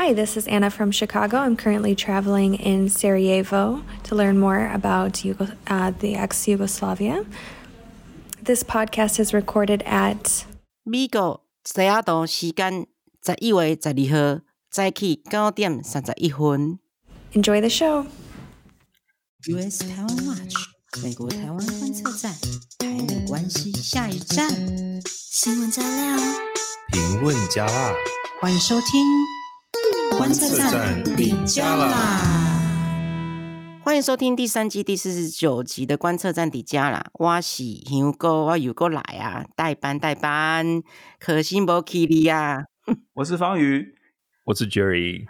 Hi, this is Anna from Chicago. I'm currently traveling in Sarajevo to learn more about Yugo- uh, the ex Yugoslavia. This podcast is recorded at 美国西雅图时间十一月十二号早起九点三十一分。 Enjoy the show. US 台湾 Watch 美国台湾观测站，台美关系下一站。新闻加料，评论加辣，欢迎收听 观测站底加啦。欢迎收听第三季第四十九集的观测站底加啦。我是香哥，我又过来啊，代班代班，可惜没去你啊。我是方宇，我是 Jerry。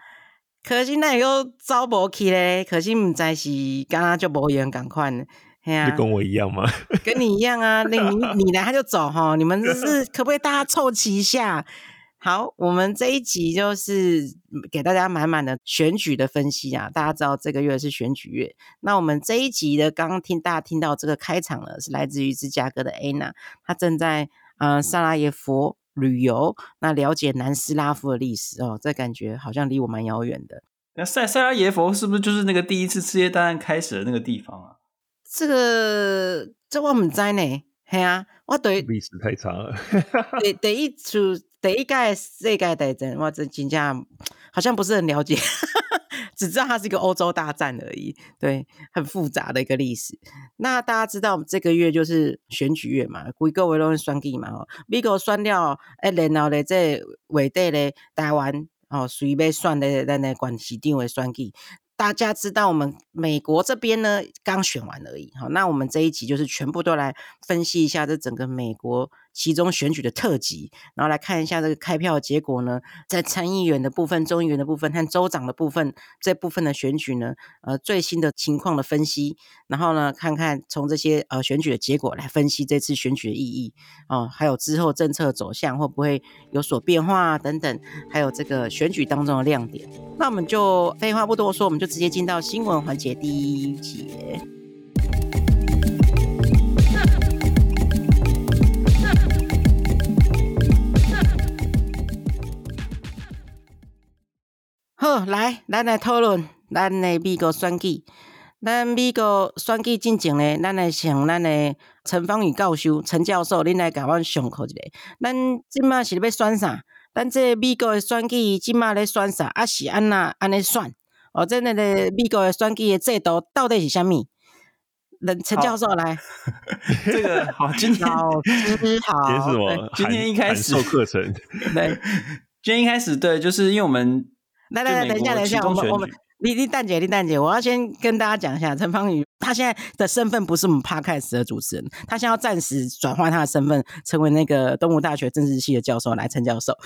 可惜那又招无去咧，可惜唔知是刚刚就无缘赶快呢。嘿啊，就跟我一样吗？跟你一样啊，那你你来他就走哈，你们是可不可以大家凑齐一下？好，我们这一集就是给大家满满的选举的分析啊。大家知道这个月是选举月，那我们这一集的刚刚听大家听到这个开场呢，是来自于芝加哥的 Anna，她正在呃萨拉耶佛旅游，那了解南斯拉夫的历史哦，这感觉好像离我蛮遥远的。那塞塞拉耶佛是不是就是那个第一次世界大战开始的那个地方啊？这个这我们在呢，嘿啊，我对历史太长了。第第一次第一届世界大战，我真真正好像不是很了解，只知道它是一个欧洲大战而已。对，很复杂的一个历史。那大家知道，这个月就是选举月嘛，规个月拢选举嘛。哦，美国选了，诶，然后咧，这伟大咧台湾哦，随要选咧咱咧县市长的选举。大家知道，我们美国这边呢刚选完而已。好，那我们这一集就是全部都来分析一下这整个美国其中选举的特辑，然后来看一下这个开票的结果呢，在参议员的部分、众议员的部分和州长的部分这部分的选举呢，呃，最新的情况的分析，然后呢，看看从这些呃选举的结果来分析这次选举的意义哦，还有之后政策走向会不会有所变化等等，还有这个选举当中的亮点。那我们就废话不多说，我们就直接进到新闻环节第一节。好，来，咱来讨论咱的美国选举。咱美国选举进前呢，咱来请咱的陈芳宇教授、陈教授，恁来甲阮上课一下。咱即马是要选啥？咱这美国的选举即马咧选啥？啊是安那安尼选？哦，这那个美国的选举的制度到底是啥物？那陈教授来，这个好，今天老师好，今天是什么？今天一开始授课程，对，今天一开始对，就是因为我们来来来，等一下等一下，我们我们李李蛋姐李蛋姐，我要先跟大家讲一下，陈芳语他现在的身份不是我们 Podcast 的主持人，他现在要暂时转换他的身份，成为那个东吴大学政治系的教授，来陈教授。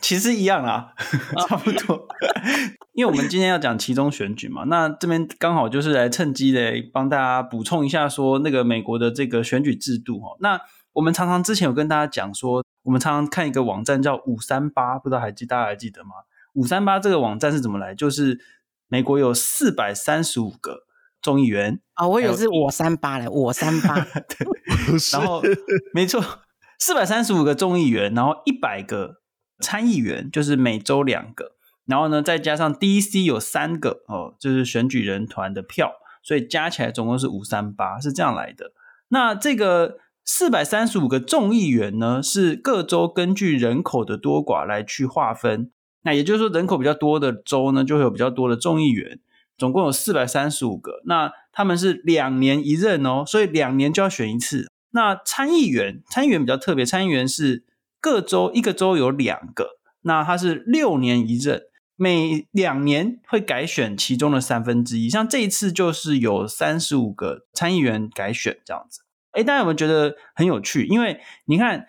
其实一样啦，差不多。因为我们今天要讲其中选举嘛，那这边刚好就是来趁机的帮大家补充一下，说那个美国的这个选举制度哈。那我们常常之前有跟大家讲说，我们常常看一个网站叫五三八，不知道还记大家还记得吗？五三八这个网站是怎么来？就是美国有四百三十五个众议员啊、哦，我以为是我三八嘞，我三八，对，然后 没错，四百三十五个众议员，然后一百个。参议员就是每周两个，然后呢，再加上 DC 有三个哦，就是选举人团的票，所以加起来总共是五三八，是这样来的。那这个四百三十五个众议员呢，是各州根据人口的多寡来去划分。那也就是说，人口比较多的州呢，就会有比较多的众议员，总共有四百三十五个。那他们是两年一任哦，所以两年就要选一次。那参议员，参议员比较特别，参议员是。各州一个州有两个，那他是六年一任，每两年会改选其中的三分之一。像这一次就是有三十五个参议员改选这样子。诶，大家有没有觉得很有趣？因为你看，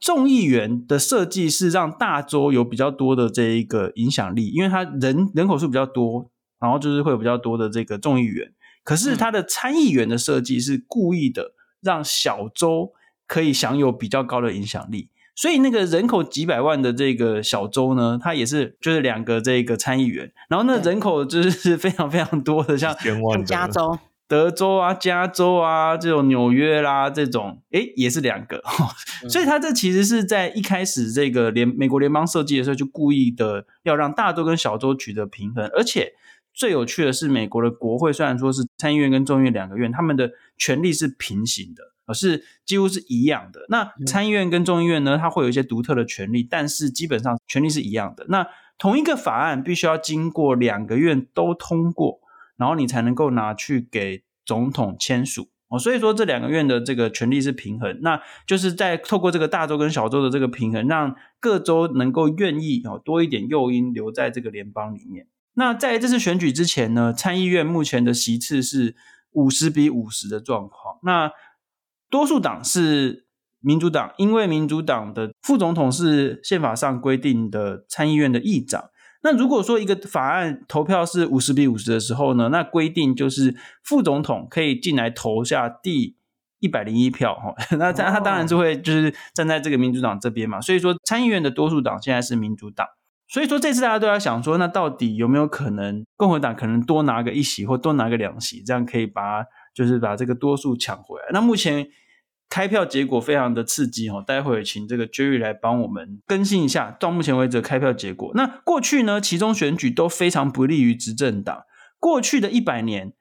众议员的设计是让大州有比较多的这一个影响力，因为它人人口数比较多，然后就是会有比较多的这个众议员。可是它的参议员的设计是故意的，让小州可以享有比较高的影响力。所以那个人口几百万的这个小州呢，它也是就是两个这个参议员，然后那人口就是 非常非常多的，像加州，德州啊、加州啊这种纽约啦这种，诶也是两个。所以他这其实是在一开始这个联美国联邦设计的时候，就故意的要让大州跟小州取得平衡，而且。最有趣的是，美国的国会虽然说是参议院跟众议院两个院，他们的权力是平行的，而是几乎是一样的。那参议院跟众议院呢，它会有一些独特的权利，但是基本上权利是一样的。那同一个法案必须要经过两个院都通过，然后你才能够拿去给总统签署哦。所以说这两个院的这个权力是平衡，那就是在透过这个大州跟小州的这个平衡，让各州能够愿意哦多一点诱因留在这个联邦里面。那在这次选举之前呢，参议院目前的席次是五十比五十的状况。那多数党是民主党，因为民主党的副总统是宪法上规定的参议院的议长。那如果说一个法案投票是五十比五十的时候呢，那规定就是副总统可以进来投下第一百零一票哈。那他他当然就会就是站在这个民主党这边嘛。所以说参议院的多数党现在是民主党。所以说这次大家都在想说，那到底有没有可能共和党可能多拿个一席或多拿个两席，这样可以把就是把这个多数抢回来？那目前开票结果非常的刺激哦，待会请这个 Jerry 来帮我们更新一下到目前为止的开票结果。那过去呢，其中选举都非常不利于执政党。过去的一百年，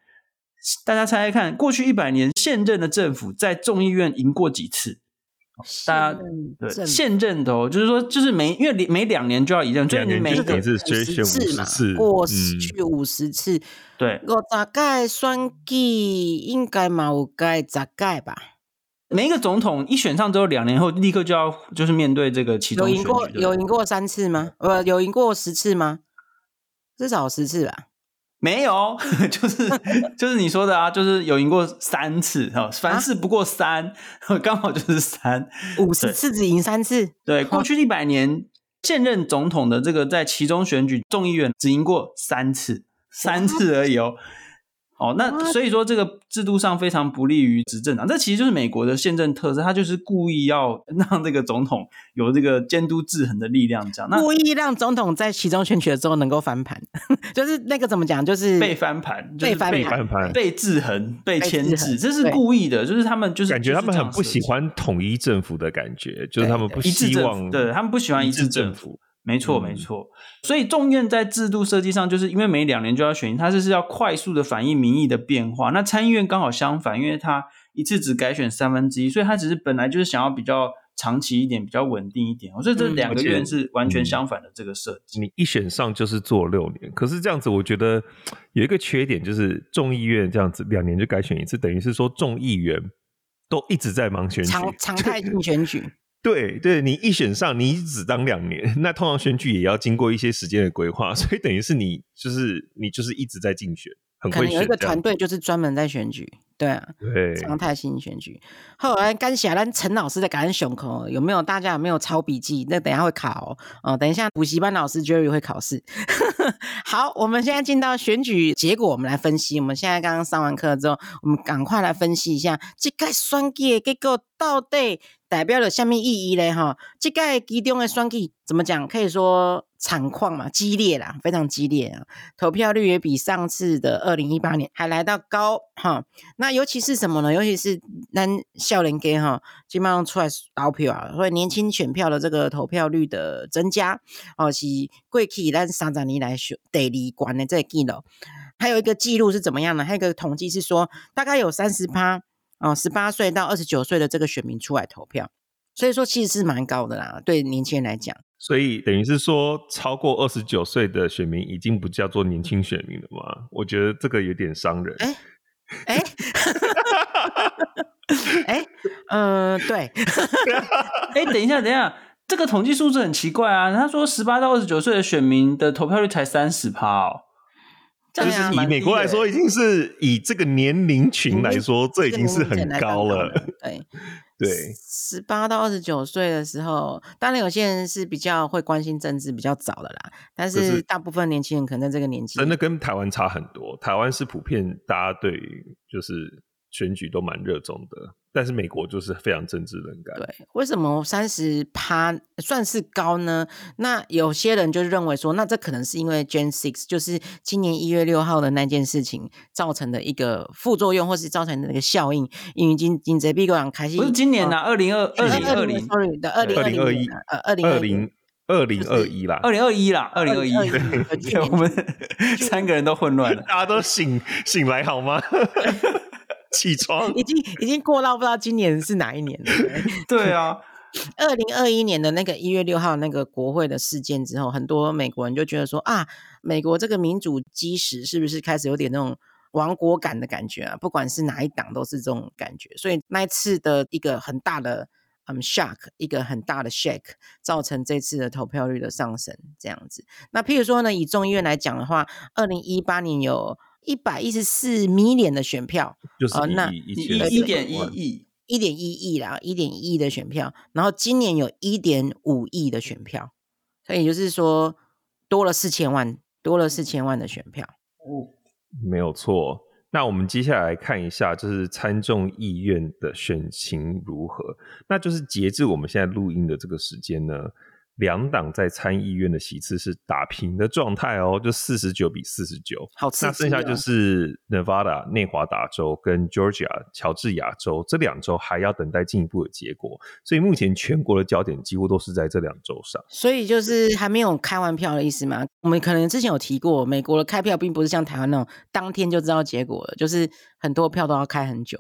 大家猜猜看，过去一百年现任的政府在众议院赢过几次？大家对现任的哦，就是说，就是每因为每两年就要一任，所以你每一个五十次嘛，过去五十次，对，我大概算计应该嘛，我该大概吧。每一个总统一选上之后，两年后立刻就要就是面对这个其中选举，有赢过有赢过三次吗？呃，有赢过十次吗？至少十次吧。没有，就是 就是你说的啊，就是有赢过三次哈，凡事不过三，啊、刚好就是三，五十次只赢三次。对，过去一百年现任总统的这个在其中选举众议院只赢过三次，三次而已哦。哦，那所以说这个制度上非常不利于执政党，这其实就是美国的宪政特色，他就是故意要 让这个总统有这个监督制衡的力量，这样。那故意让总统在其中选举的时候能够翻盘，就是那个怎么讲，就是被翻盘，被翻盘，被制衡，被牵制，这是故意的，就是他们就是感觉他们很不喜欢统一政府的感觉，就是他们不希望，对他们不喜欢一致政府。没错，没错。所以众院在制度设计上，就是因为每两年就要选，它是要快速的反映民意的变化。那参议院刚好相反，因为它一次只改选三分之一，所以它只是本来就是想要比较长期一点、比较稳定一点。所以这两个院是完全相反的这个设计。你一选上就是做六年，可是这样子，我觉得有一个缺点，就是众议院这样子两年就改选一次，等于是说众议员都一直在忙选举，常常态性选举。对对，你一选上，你只当两年，那通常选举也要经过一些时间的规划，所以等于是你就是你就是一直在竞选，很会选。可能有一个团队就是专门在选举，对啊，对，常态性选举。后来感谢咱陈老师的感恩熊口，有没有大家有没有抄笔记？那等一下会考哦，哦等一下补习班老师 Jerry 会考试。好，我们现在进到选举结果，我们来分析。我们现在刚刚上完课之后，我们赶快来分析一下这个选举的结果到底。代表了什么意义呢？哈，这个其中的选举怎么讲？可以说惨况嘛，激烈啦，非常激烈啊！投票率也比上次的二零一八年还来到高哈。那尤其是什么呢？尤其是咱少年家哈，基本上出来投票啊，所以年轻选票的这个投票率的增加哦，是过去咱三十年来第二关的这个记录。还有一个记录是怎么样呢？还有一个统计是说，大概有三十趴。哦，十八岁到二十九岁的这个选民出来投票，所以说其实是蛮高的啦，对年轻人来讲。所以等于是说，超过二十九岁的选民已经不叫做年轻选民了吗？我觉得这个有点伤人。哎哎，哎，嗯，对。哎，等一下，等一下，这个统计数字很奇怪啊。他说，十八到二十九岁的选民的投票率才三十趴哦。就是以美国来说，已经是以这个年龄群来说，这已经是很高了。对 对，十八到二十九岁的时候，当然有些人是比较会关心政治，比较早的啦。但是大部分年轻人可能在这个年纪，真的跟台湾差很多。台湾是普遍大家对就是选举都蛮热衷的，但是美国就是非常政治冷感。对，为什么三十趴算是高呢？那有些人就认为说，那这可能是因为 Jan 6就是今年一月六号的那件事情造成的一个副作用，或是造成的那个效应。因为今今这币高开心不是今年呐，二零二二零二零，sorry 的二零二一，呃，二零二零。二零二一啦，二零二一啦，二零二一，我们 三个人都混乱了，大家都醒醒来好吗？起床，已经已经过到不知道今年是哪一年了。对 啊，二零二一年的那个一月六号那个国会的事件之后，很多美国人就觉得说啊，美国这个民主基石是不是开始有点那种亡国感的感觉啊？不管是哪一党都是这种感觉，所以那一次的一个很大的。嗯，shock 一个很大的 shake，造成这次的投票率的上升，这样子。那譬如说呢，以众议院来讲的话，二零一八年有一百一十四 million 的选票，就是一那一点一亿，一点一亿啦，一点一亿的选票。然后今年有一点五亿的选票，所以也就是说多了四千万，多了四千万的选票。哦，没有错。那我们接下来看一下，就是参众议院的选情如何？那就是截至我们现在录音的这个时间呢，两党在参议院的席次是打平的状态哦，就四十九比四十九。好，那剩下就是 Nevada 内华达州跟 Georgia 乔治亚州这两州还要等待进一步的结果，所以目前全国的焦点几乎都是在这两州上。所以就是还没有开完票的意思吗？我们可能之前有提过，美国的开票并不是像台湾那种当天就知道结果了，就是很多票都要开很久。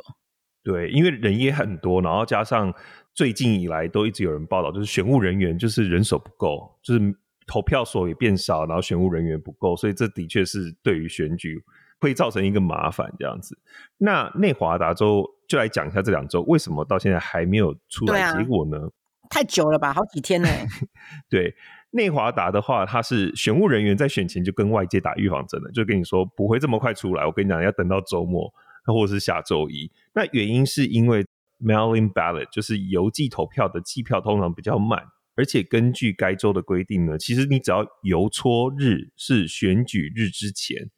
对，因为人也很多，然后加上。最近以来都一直有人报道，就是选务人员就是人手不够，就是投票所也变少，然后选务人员不够，所以这的确是对于选举会造成一个麻烦这样子。那内华达州就来讲一下这两周为什么到现在还没有出来结果呢？啊、太久了吧，好几天呢。对，内华达的话，他是选务人员在选前就跟外界打预防针了，就跟你说不会这么快出来，我跟你讲要等到周末或者是下周一。那原因是因为。Mail-in ballot 就是邮寄投票的计票通常比较慢，而且根据该州的规定呢，其实你只要邮戳日是选举日之前，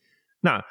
那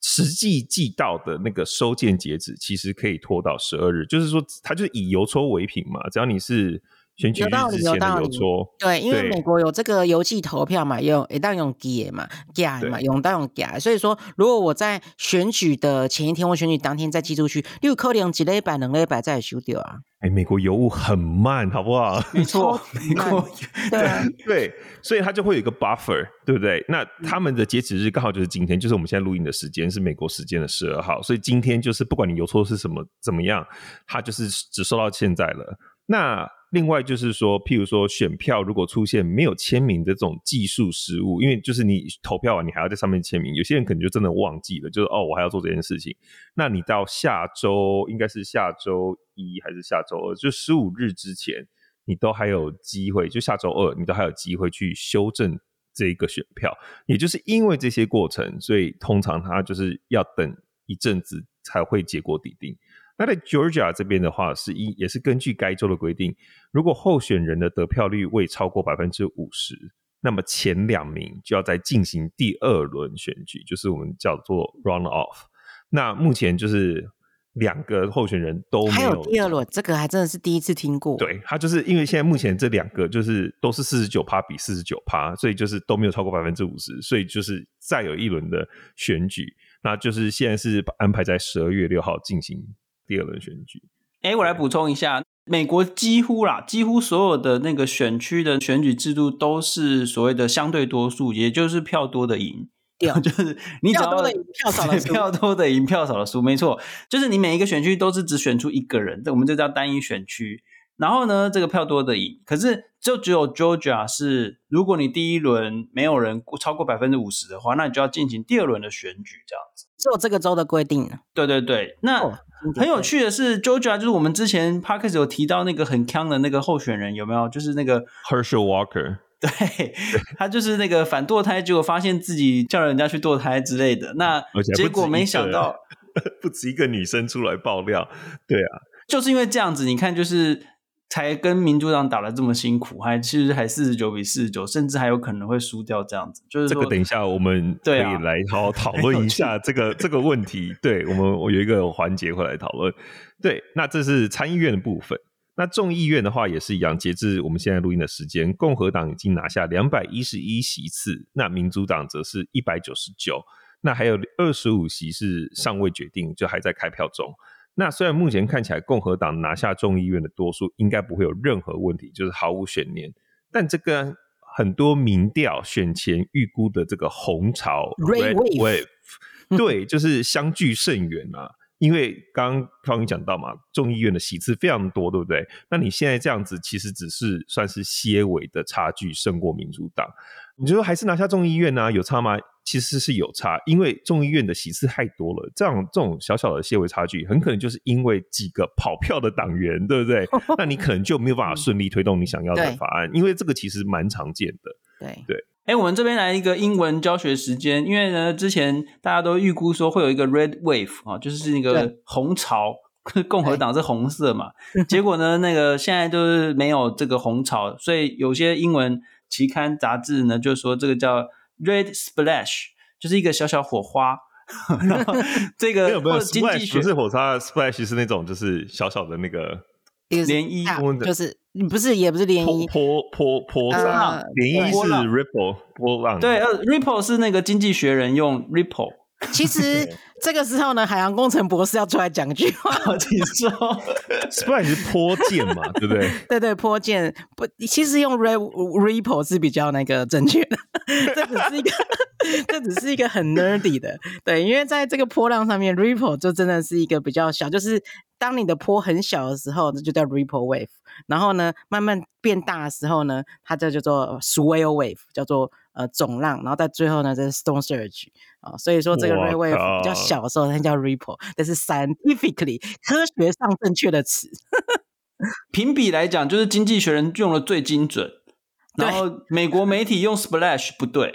实际寄到的那个收件截止其实可以拖到十二日，就是说它就是以邮戳为凭嘛，只要你是。选举日之前的邮戳，对，因为美国有这个邮寄投票嘛，用一旦用寄嘛，寄嘛，用到用寄，所以说如果我在选举的前一天或选举当天再寄出去，你有可能一礼拜、两礼拜再修掉啊。哎，美国邮务很慢，好不好？没错，美国对啊，对，所以它就会有一个 buffer，对不对？那他们的截止日刚好就是今天，就是我们现在录音的时间是美国时间的十二号，所以今天就是不管你邮戳是什么怎么样，它就是只收到现在了。那另外就是说，譬如说选票如果出现没有签名的这种技术失误，因为就是你投票完你还要在上面签名，有些人可能就真的忘记了，就是哦我还要做这件事情。那你到下周应该是下周一还是下周二，就十五日之前，你都还有机会，就下周二你都还有机会去修正这个选票。也就是因为这些过程，所以通常他就是要等一阵子才会结果底定。那在 Georgia 这边的话，是一也是根据该州的规定，如果候选人的得票率未超过百分之五十，那么前两名就要再进行第二轮选举，就是我们叫做 runoff。那目前就是两个候选人都没有，还有第二轮，这个还真的是第一次听过。对，他就是因为现在目前这两个就是都是四十九趴比四十九趴，所以就是都没有超过百分之五十，所以就是再有一轮的选举，那就是现在是安排在十二月六号进行。第二轮选举，哎、欸，我来补充一下，美国几乎啦，几乎所有的那个选区的选举制度都是所谓的相对多数，也就是票多的赢，对，就是你只要票多的赢，票少的输，票多的赢，票少的输，没错，就是你每一个选区都是只选出一个人，这我们就叫单一选区。然后呢，这个票多的赢，可是就只有 Georgia 是，如果你第一轮没有人超过百分之五十的话，那你就要进行第二轮的选举，这样子。只有这个州的规定。对对对，那、哦、很有趣的是，Georgia 就是我们之前 Podcast 有提到那个很锵的那个候选人，有没有？就是那个 Herschel Walker，对，他就是那个反堕胎，结果发现自己叫人家去堕胎之类的，那结果没想到 不止一个女生出来爆料，对啊，就是因为这样子，你看就是。才跟民主党打得这么辛苦，还其实还四十九比四十九，甚至还有可能会输掉这样子。就是这个，等一下我们可以来好好讨论一下 这个这个问题。对我们，我有一个环节会来讨论。对，那这是参议院的部分。那众议院的话也是一样，截至我们现在录音的时间，共和党已经拿下两百一十一席次，那民主党则是一百九十九，那还有二十五席是尚未决定，就还在开票中。那虽然目前看起来共和党拿下众议院的多数，应该不会有任何问题，就是毫无悬念。但这个很多民调选前预估的这个红潮 Red Wave，对，就是相距甚远啊。因为刚刚刚你讲到嘛，众议院的席次非常多，对不对？那你现在这样子，其实只是算是些微的差距胜过民主党。你就说还是拿下众议院呢？有差吗？其实是有差，因为众议院的席次太多了，这样这种小小的些微差距，很可能就是因为几个跑票的党员，对不对？那你可能就没有办法 顺利推动你想要的法案，因为这个其实蛮常见的。对对。哎，我们这边来一个英文教学时间，因为呢，之前大家都预估说会有一个 red wave 啊，就是那个红潮，共和党是红色嘛，结果呢，那个现在就是没有这个红潮，所以有些英文期刊杂志呢就说这个叫 red splash，就是一个小小火花。然后这个没有没有 splash 不是火花，splash 是那种就是小小的那个。涟漪就是，不是也不是涟漪，波波波浪，涟漪是 ripple 波浪，对，呃，ripple 是那个经济学人用 ripple。其实这个时候呢，海洋工程博士要出来讲句话，请说，splash 是波箭嘛，对不对？对对，波箭不，其实用 ripple 是比较那个正确的，这只是一个，这只是一个很 nerdy 的，对，因为在这个波浪上面，ripple 就真的是一个比较小，就是。当你的波很小的时候，那就叫 ripple wave。然后呢，慢慢变大的时候呢，它就叫做 swell wave，叫做呃总浪。然后在最后呢，这是 storm surge 啊、哦。所以说这个 wave 比较小的时候，它叫 ripple，这是 scientifically 科学上正确的词。评比来讲，就是经济学人用的最精准。然后美国媒体用 splash 不对，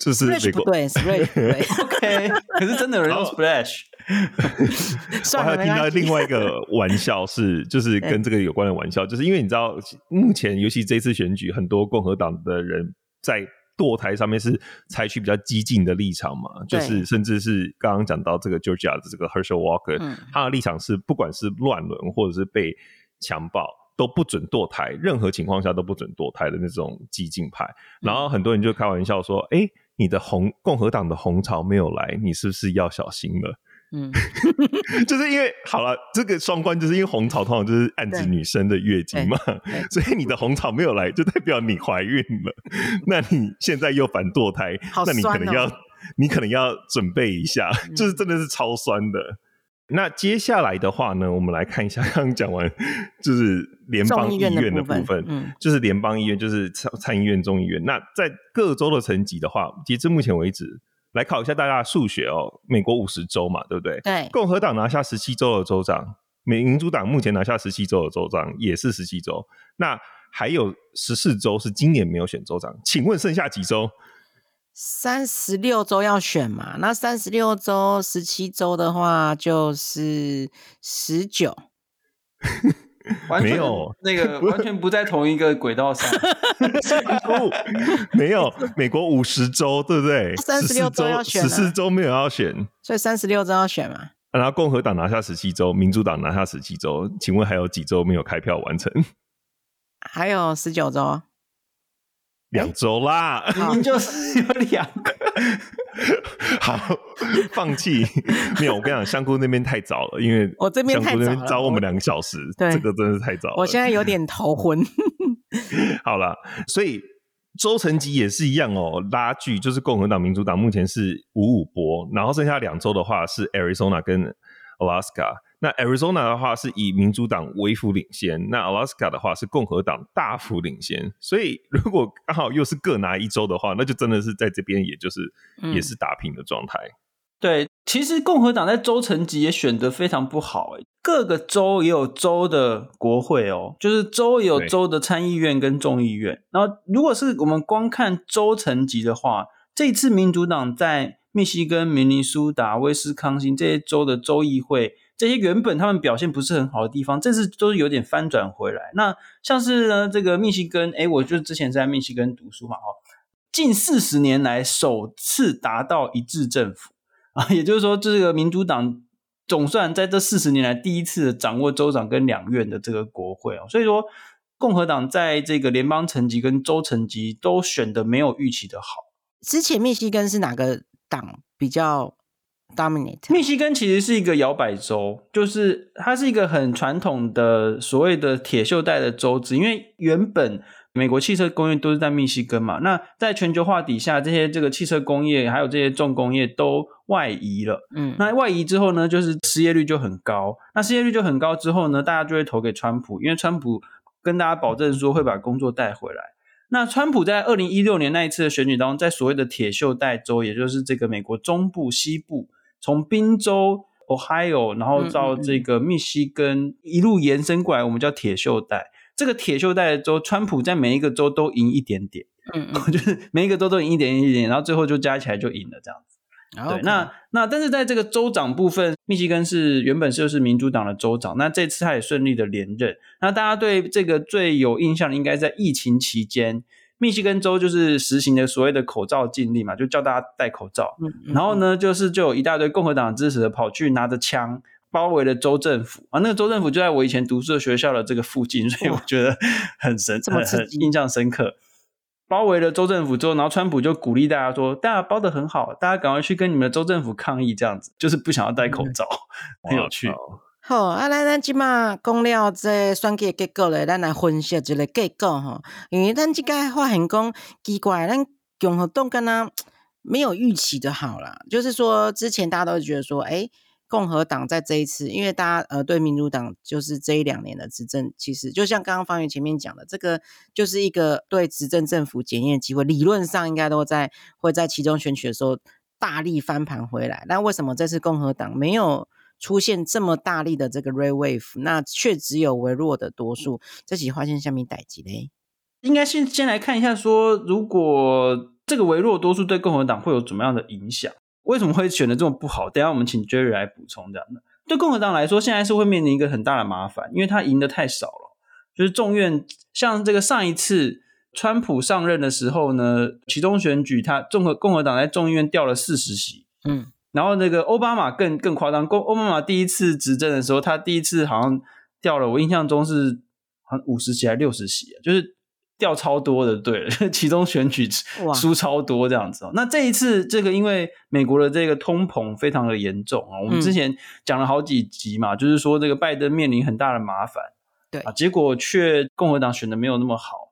这是美国。不对，splash 不对。OK，可是真的有人用 splash。我还有听到另外一个玩笑是，就是跟这个有关的玩笑，就是因为你知道，目前尤其这次选举，很多共和党的人在堕胎上面是采取比较激进的立场嘛，就是甚至是刚刚讲到这个 Georgia 的这个 Herschel Walker，他的立场是不管是乱伦或者是被强暴都不准堕胎，任何情况下都不准堕胎的那种激进派。然后很多人就开玩笑说：“哎，你的红共和党的红潮没有来，你是不是要小心了？”嗯，就是因为好了，这个双关就是因为红潮通常就是暗指女生的月经嘛，所以你的红潮没有来，就代表你怀孕了。那你现在又反堕胎，哦、那你可能要你可能要准备一下，就是真的是超酸的。嗯、那接下来的话呢，我们来看一下 刚刚讲完就是联邦议院的部分，部分嗯，就是联邦议院就是参参议院、众议院。那在各州的层级的话，截至目前为止。来考一下大家的数学哦，美国五十州嘛，对不对？对。共和党拿下十七州的州长，民主党目前拿下十七州的州长也是十七州。那还有十四州是今年没有选州长，请问剩下几州？三十六周要选嘛？那三十六周十七周的话就是十九。没有，那 个完全不在同一个轨道上。没有，美国五十周，对不对？三十六周要选，十四周没有要选，所以三十六周要选嘛。然后共和党拿下十七州，民主党拿下十七州，请问还有几州没有开票完成？还有十九州。两周啦，明明就是有两个。好，放弃。没有，我跟你讲，香菇那边太早了，因为 我这边太早了，早我们两个小时。对，这个真的是太早了。我现在有点头昏。好了，所以周成吉也是一样哦，拉锯就是共和党、民主党目前是五五波，然后剩下两周的话是 Arizona 跟 Alaska。那 Arizona 的话是以民主党微幅领先，那 Alaska 的话是共和党大幅领先。所以如果刚好又是各拿一州的话，那就真的是在这边，也就是也是打平的状态。嗯。对，其实共和党在州层级也选得非常不好，各个州也有州的国会哦，就是州也有州的参议院跟众议院。然后如果是我们光看州层级的话，这一次民主党在密西根、明尼苏达、威斯康星这些州的州议会。这些原本他们表现不是很好的地方，这次都是有点翻转回来。那像是呢，这个密西根，哎，我就之前在密西根读书嘛，哦，近四十年来首次达到一致政府啊，也就是说，这个民主党总算在这四十年来第一次掌握州长跟两院的这个国会哦，所以说共和党在这个联邦层级跟州层级都选的没有预期的好。之前密西根是哪个党比较 dominate？密西根其实是一个摇摆州，就是它是一个很传统的所谓的铁锈带的州子，因为原本美国汽车工业都是在密西根嘛。那在全球化底下，这些这个汽车工业还有这些重工业都外移了。嗯，那外移之后呢，就是失业率就很高。那失业率就很高之后呢，大家就会投给川普，因为川普跟大家保证说会把工作带回来。那川普在二零一六年那一次的选举当中，在所谓的铁锈带州，也就是这个美国中部、西部，从宾州、Ohio，然后到这个密西根，一路延伸过来，我们叫铁锈带。这个铁锈带的州，川普在每一个州都赢一点点，嗯嗯，就是每一个州都赢一点一点，然后最后就加起来就赢了这样子。对，那那但是在这个州长部分，密西根是原本就是民主党的州长，那这次他也顺利的连任。那大家对这个最有印象的，应该在疫情期间，密西根州就是实行的所谓的口罩禁令嘛，就叫大家戴口罩。嗯嗯，然后呢，就是就有一大堆共和党支持的跑去拿着枪包围了州政府啊，那个州政府就在我以前读书的学校的这个附近，所以我觉得很神，很很印象深刻。包围了州政府之后，然后川普就鼓励大家说：“大家包得很好，大家赶快去跟你们的州政府抗议，这样子就是不想要戴口罩，嗯、很有趣。好”啊，来咱今嘛讲了这选举结果咧，咱来分析这个结果哈。因为咱这个发现讲奇怪，咱共和党敢若没有预期的好啦，就是说之前大家都觉得说，哎。共和党在这一次，因为大家呃对民主党就是这一两年的执政，其实就像刚刚方圆前面讲的，这个就是一个对执政政府检验的机会，理论上应该都在会在其中选举的时候大力翻盘回来。那为什么这次共和党没有出现这么大力的这个 red wave，那却只有微弱的多数？这起发现下面代志嘞？应该先先来看一下说，如果这个微弱多数对共和党会有怎么样的影响？为什么会选的这么不好？等一下我们请 Jerry 来补充这样的。对共和党来说，现在是会面临一个很大的麻烦，因为他赢得太少了。就是众院，像这个上一次川普上任的时候呢，其中选举他综合共和党在众议院掉了四十席，嗯，然后那个奥巴马更更夸张，奥巴马第一次执政的时候，他第一次好像掉了，我印象中是好像五十席还是六十席，就是。掉超多的，对，其中选举输超多这样子。那这一次，这个因为美国的这个通膨非常的严重啊，我们之前讲了好几集嘛，嗯、就是说这个拜登面临很大的麻烦，对啊，结果却共和党选的没有那么好。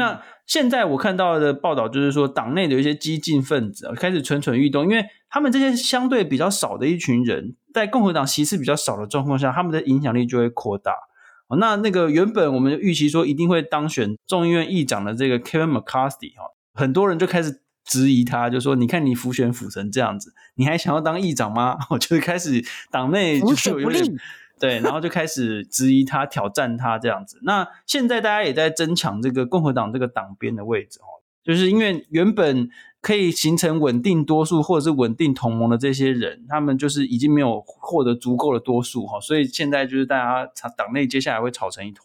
那现在我看到的报道就是说，党内的一些激进分子啊，开始蠢蠢欲动，因为他们这些相对比较少的一群人，在共和党席次比较少的状况下，他们的影响力就会扩大。那那个原本我们预期说一定会当选众议院议长的这个 Kevin McCarthy 哈，很多人就开始质疑他，就说你看你浮选浮成这样子，你还想要当议长吗？我 就开始党内就有点对，然后就开始质疑他、挑战他这样子。那现在大家也在争抢这个共和党这个党鞭的位置哦，就是因为原本。可以形成稳定多数或者是稳定同盟的这些人，他们就是已经没有获得足够的多数哈，所以现在就是大家党内接下来会吵成一团。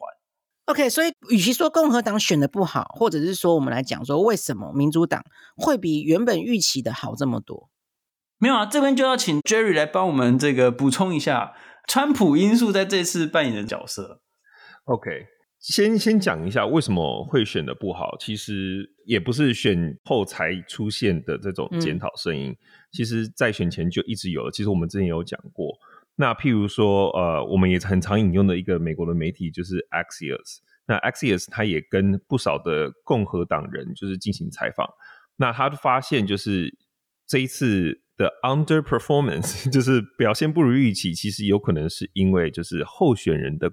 OK，所以与其说共和党选的不好，或者是说我们来讲说为什么民主党会比原本预期的好这么多？没有啊，这边就要请 Jerry 来帮我们这个补充一下川普因素在这次扮演的角色。OK。先先讲一下为什么会选的不好，其实也不是选后才出现的这种检讨声音，嗯、其实在选前就一直有了。其实我们之前有讲过，那譬如说，呃，我们也很常引用的一个美国的媒体就是 Axios，那 Axios 他也跟不少的共和党人就是进行采访，那他发现就是这一次的 underperformance 就是表现不如预期，其实有可能是因为就是候选人的。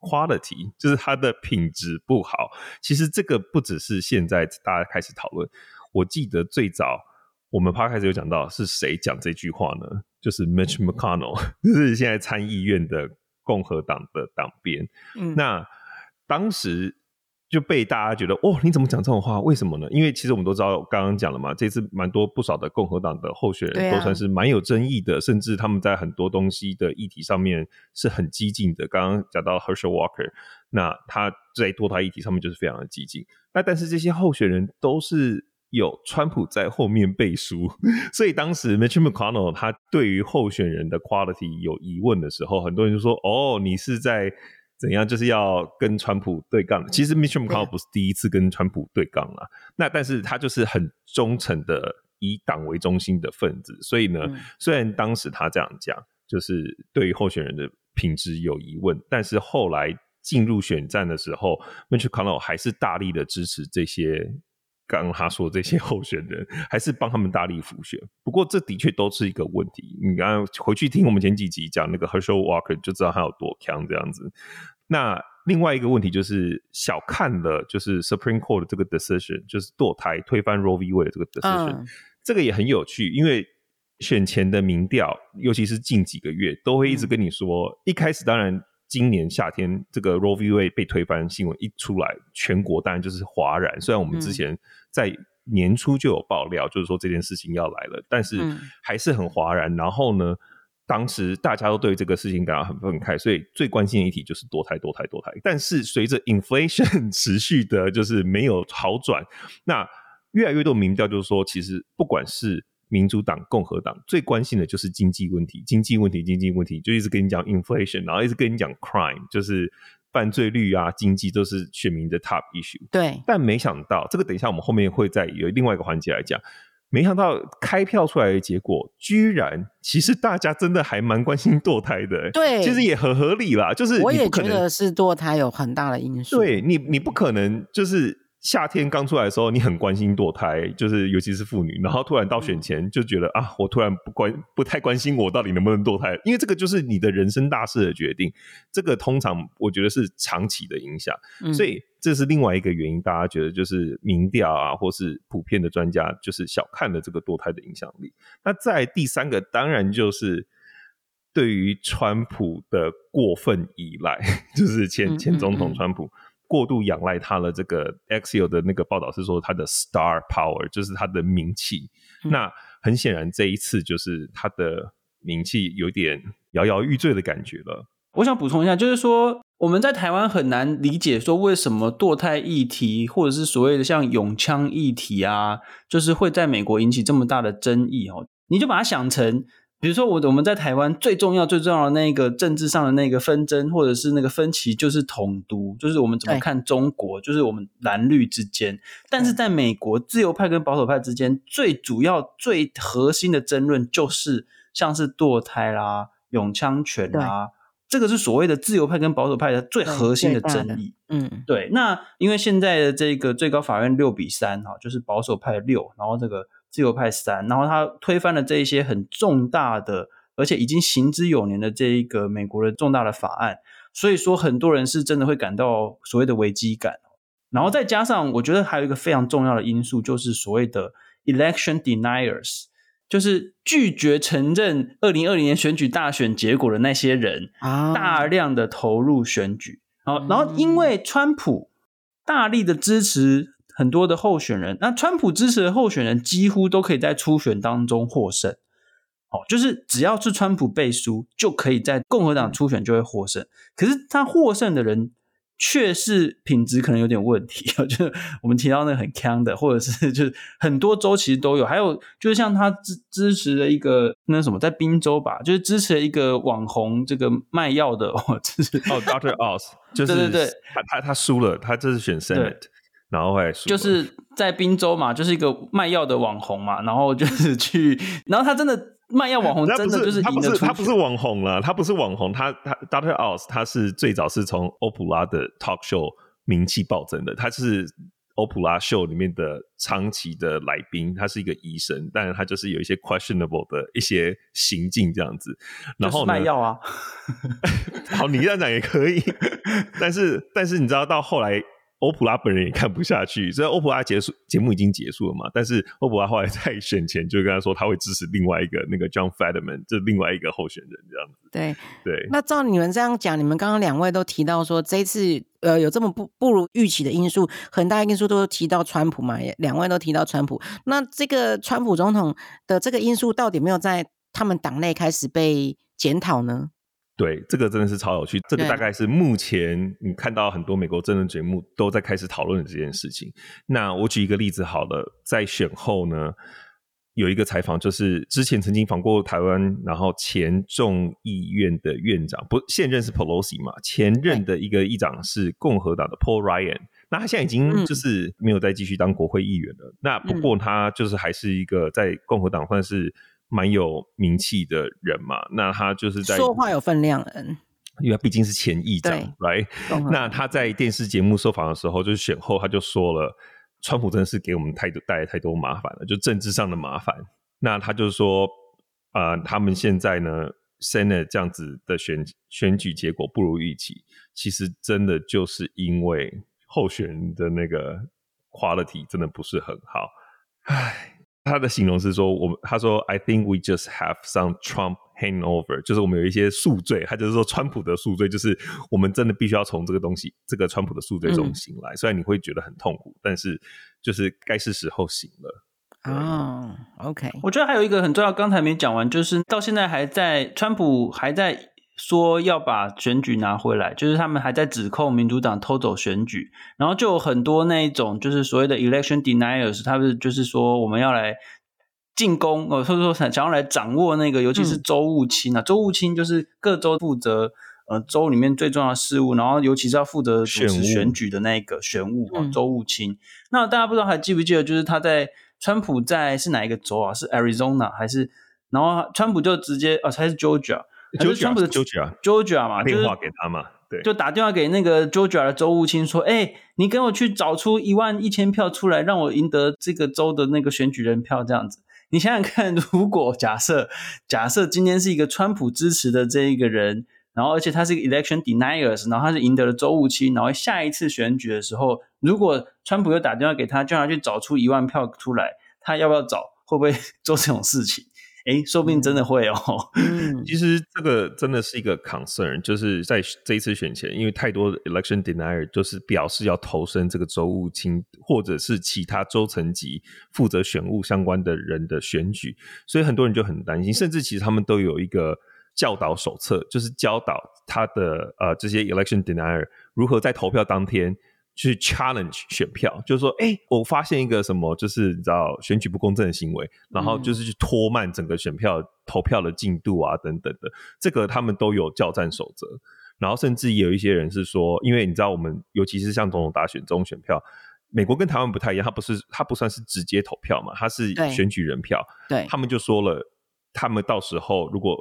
Quality 就是他的品质不好。其实这个不只是现在大家开始讨论。我记得最早我们 Podcast 有讲到是谁讲这句话呢？就是 Mitch McConnell，就是现在参议院的共和党的党鞭。嗯，那当时就被大家觉得哦，你怎么讲这种话？为什么呢？因为其实我们都知道，刚刚讲了嘛，这次蛮多不少的共和党的候选人都算是蛮有争议的，啊、甚至他们在很多东西的议题上面是很激进的。刚刚讲到 Herschel Walker，那他在堕胎议题上面就是非常的激进。那但是这些候选人都是有川普在后面背书，所以当时 Mitch McConnell 他对于候选人的 quality 有疑问的时候，很多人就说：“哦，你是在。”怎样就是要跟川普对杠？其实 Mitch McConnell 不是第一次跟川普对杠了，那但是他就是很忠诚的以党为中心的分子，所以呢，嗯、虽然当时他这样讲，就是对于候选人的品质有疑问，但是后来进入选战的时候，Mitch McConnell 还是大力的支持这些。刚刚他说这些候选人还是帮他们大力辅选，不过这的确都是一个问题。你刚刚回去听我们前几集讲那个 Herschel Walker 就知道他有多强这样子。那另外一个问题就是小看了就是 Supreme Court 的这个 decision，就是堕胎推翻 Roe v. Wade 的这个 decision，、嗯、这个也很有趣，因为选前的民调，尤其是近几个月，都会一直跟你说，嗯、一开始当然。今年夏天，这个 Roe v. Wade 被推翻新闻一出来，全国当然就是哗然。虽然我们之前在年初就有爆料，嗯、就是说这件事情要来了，但是还是很哗然。然后呢，当时大家都对这个事情感到很愤慨，所以最关心的议题就是堕胎、堕胎、堕胎。但是随着 inflation 持续的，就是没有好转，那越来越多民调就是说，其实不管是民主党、共和党最关心的就是经济问题，经济问题，经济问题，就一直跟你讲 inflation，然后一直跟你讲 crime，就是犯罪率啊，经济都是选民的 top issue。对，但没想到这个，等一下我们后面会再有另外一个环节来讲。没想到开票出来的结果，居然其实大家真的还蛮关心堕胎的。对，其实也很合理啦，就是我也觉得是堕胎有很大的因素。对你，你不可能就是。夏天刚出来的时候，你很关心堕胎，就是尤其是妇女，然后突然到选前就觉得、嗯、啊，我突然不关不太关心我到底能不能堕胎，因为这个就是你的人生大事的决定，这个通常我觉得是长期的影响，嗯、所以这是另外一个原因，大家觉得就是民调啊，或是普遍的专家就是小看了这个堕胎的影响力。那在第三个，当然就是对于川普的过分依赖，就是前前总统川普。嗯嗯嗯过度仰赖他了这个 Axios 的那个报道是说他的 star power 就是他的名气，嗯、那很显然这一次就是他的名气有点摇摇欲坠的感觉了。我想补充一下，就是说我们在台湾很难理解说为什么堕胎议题或者是所谓的像永枪议题啊，就是会在美国引起这么大的争议哦。你就把它想成。比如说，我我们在台湾最重要、最重要的那个政治上的那个纷争，或者是那个分歧，就是统独，就是我们怎么看中国，就是我们蓝绿之间。但是在美国，自由派跟保守派之间，最主要、最核心的争论，就是像是堕胎啦、永枪权啦，这个是所谓的自由派跟保守派的最核心的争议。嗯，对。那因为现在的这个最高法院六比三哈，就是保守派六，然后这个。自由派三，然后他推翻了这一些很重大的，而且已经行之有年的这一个美国的重大的法案，所以说很多人是真的会感到所谓的危机感。然后再加上，我觉得还有一个非常重要的因素，就是所谓的 election deniers，就是拒绝承认二零二零年选举大选结果的那些人，啊大量的投入选举。好，然后因为川普大力的支持。很多的候选人，那川普支持的候选人几乎都可以在初选当中获胜，哦，就是只要是川普背书，就可以在共和党初选就会获胜。可是他获胜的人却是品质可能有点问题，就是我们提到那个很锵的，或者是就是很多州其实都有，还有就是像他支支持的一个那什么，在宾州吧，就是支持了一个网红这个卖药的，哦，就是哦，Dr. Oz，就是对对对，他他他输了，他这是选 Senate。然后会就是在滨州嘛，就是一个卖药的网红嘛，然后就是去，然后他真的卖药网红，真的就是赢得出去。他不是网红了，他不是网红，他他 Dr. Oz 他是最早是从欧普拉的 talk show 名气暴增的，他是欧普拉秀里面的长期的来宾，他是一个医生，但是他就是有一些 questionable 的一些行径这样子，然后卖药啊，好，你这样讲也可以，但是但是你知道到后来。欧普拉本人也 看不下去，虽然欧普拉结束节目已经结束了嘛，但是欧普拉后来在选前就跟他说他会支持另外一个那个 John Fetterman，这另外一个候选人这样子。对对。那照你们这样讲，你们刚刚两位都提到说这一次呃有这么不不如预期的因素，很大因素都提到川普嘛，两位都提到川普。那这个川普总统的这个因素到底没有在他们党内开始被检讨呢？对，这个真的是超有趣。这个大概是目前你看到很多美国政论节目都在开始讨论的这件事情。那我举一个例子好了，在选后呢，有一个采访，就是之前曾经访过台湾，然后前众议院的院长，不，现任是 Pelosi 嘛，前任的一个议长是共和党的 Paul Ryan。那他现在已经就是没有再继续当国会议员了。嗯、那不过他就是还是一个在共和党算是。蛮有名气的人嘛，那他就是在说话有分量的人，因为他毕竟是前议长，right？那他在电视节目受访的时候，就是选后他就说了，川普真的是给我们太多带来太多麻烦了，就政治上的麻烦。那他就说，啊、呃，他们现在呢，Senate 这样子的选选举结果不如预期，其实真的就是因为候选人的那个 quality 真的不是很好，唉。他的形容是说，我们他说，I think we just have some Trump hangover，就是我们有一些宿醉。他就是说，川普的宿醉，就是我们真的必须要从这个东西，这个川普的宿醉中醒来。嗯、虽然你会觉得很痛苦，但是就是该是时候醒了。哦，OK。我觉得还有一个很重要，刚才没讲完，就是到现在还在，川普还在。说要把选举拿回来，就是他们还在指控民主党偷走选举，然后就有很多那一种就是所谓的 election deniers，他们就是说我们要来进攻，或者说想想要来掌握那个，尤其是州务卿啊，嗯、州务卿就是各州负责呃州里面最重要的事务，然后尤其是要负责主持选举的那个选务啊，州务卿。那大家不知道还记不记得，就是他在川普在是哪一个州啊？是 Arizona 还是？然后川普就直接啊，还是 Georgia。就是川普的 Georgia 嘛，电话给他嘛，对，就打电话给那个 Georgia 的州务卿说：“哎、欸，你跟我去找出一万一千票出来，让我赢得这个州的那个选举人票。”这样子，你想想看，如果假设假设今天是一个川普支持的这一个人，然后而且他是一个 election deniers，然后他是赢得了州务卿，然后下一次选举的时候，如果川普又打电话给他，叫他去找出一万票出来，他要不要找？会不会 做这种事情？哎，说不定真的会哦。嗯，其实这个真的是一个 concern，就是在这一次选前，因为太多的 election denier 就是表示要投身这个州务卿或者是其他州层级负责选务相关的人的选举，所以很多人就很担心，甚至其实他们都有一个教导手册，就是教导他的呃这些 election denier 如何在投票当天。去 challenge 选票，就是说，哎、欸，我发现一个什么，就是你知道选举不公正的行为，然后就是去拖慢整个选票投票的进度啊，等等的，这个他们都有叫战守则。然后甚至也有一些人是说，因为你知道，我们尤其是像总统大选这种选票，美国跟台湾不太一样，它不是它不算是直接投票嘛，它是选举人票。对，他们就说了，他们到时候如果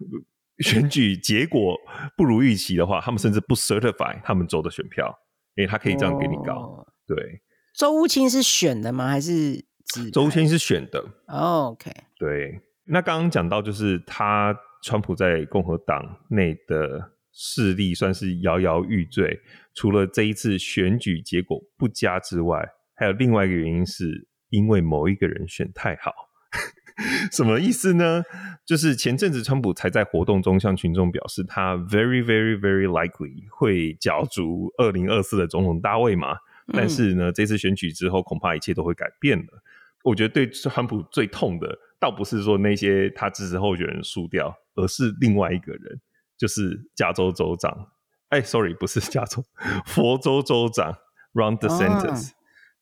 选举结果不如预期的话，他们甚至不 certify 他们州的选票。因为他可以这样给你搞，哦、对。州务卿是选的吗？还是州务卿是选的？哦，OK。对，那刚刚讲到就是他川普在共和党内的势力算是摇摇欲坠，除了这一次选举结果不佳之外，还有另外一个原因是因为某一个人选太好。什么意思呢？就是前阵子川普才在活动中向群众表示，他 very very very likely 会角逐二零二四的总统大位嘛。但是呢，这次选举之后，恐怕一切都会改变了。我觉得对川普最痛的，倒不是说那些他支持候选人输掉，而是另外一个人，就是加州州长。哎，sorry，不是加州，佛州州长 Ron DeSantis。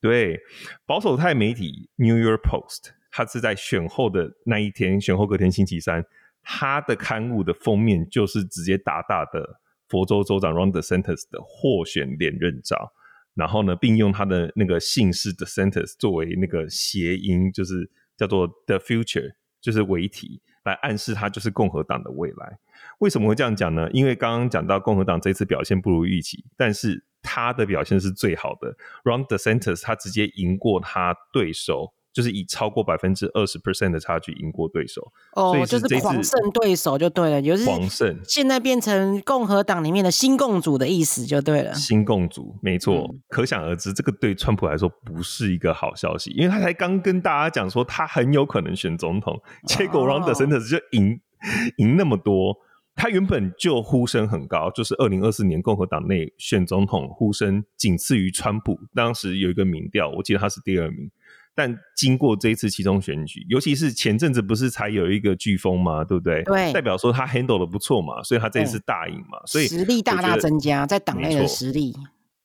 对，保守派媒体 New York Post。他是在选后的那一天，选后隔天星期三，他的刊物的封面就是直接大大的佛州州长 Ron DeSantis 的获选连任照，然后呢，并用他的那个姓氏 DeSantis 作为那个谐音，就是叫做 The Future，就是为题来暗示他就是共和党的未来。为什么会这样讲呢？因为刚刚讲到共和党这次表现不如预期，但是他的表现是最好的，Ron DeSantis 他直接赢过他对手。就是以超过百分之二十 percent 的差距赢过对手。哦，所以就是狂胜对手就对了，就是狂胜。现在变成共和党里面的新共主的意思就对了。新共主，没错，嗯、可想而知，这个对川普来说不是一个好消息，因为他才刚跟大家讲说他很有可能选总统，结果 Ron DeSantis 就赢赢那么多。他原本就呼声很高，就是二零二四年共和党内选总统呼声仅次于川普。当时有一个民调，我记得他是第二名。但经过这一次其中选举，尤其是前阵子不是才有一个飓风嘛？对不对？对，代表说他 handle 的不错嘛，所以他这一次大赢嘛，所以实力大大增加，在党内的实力。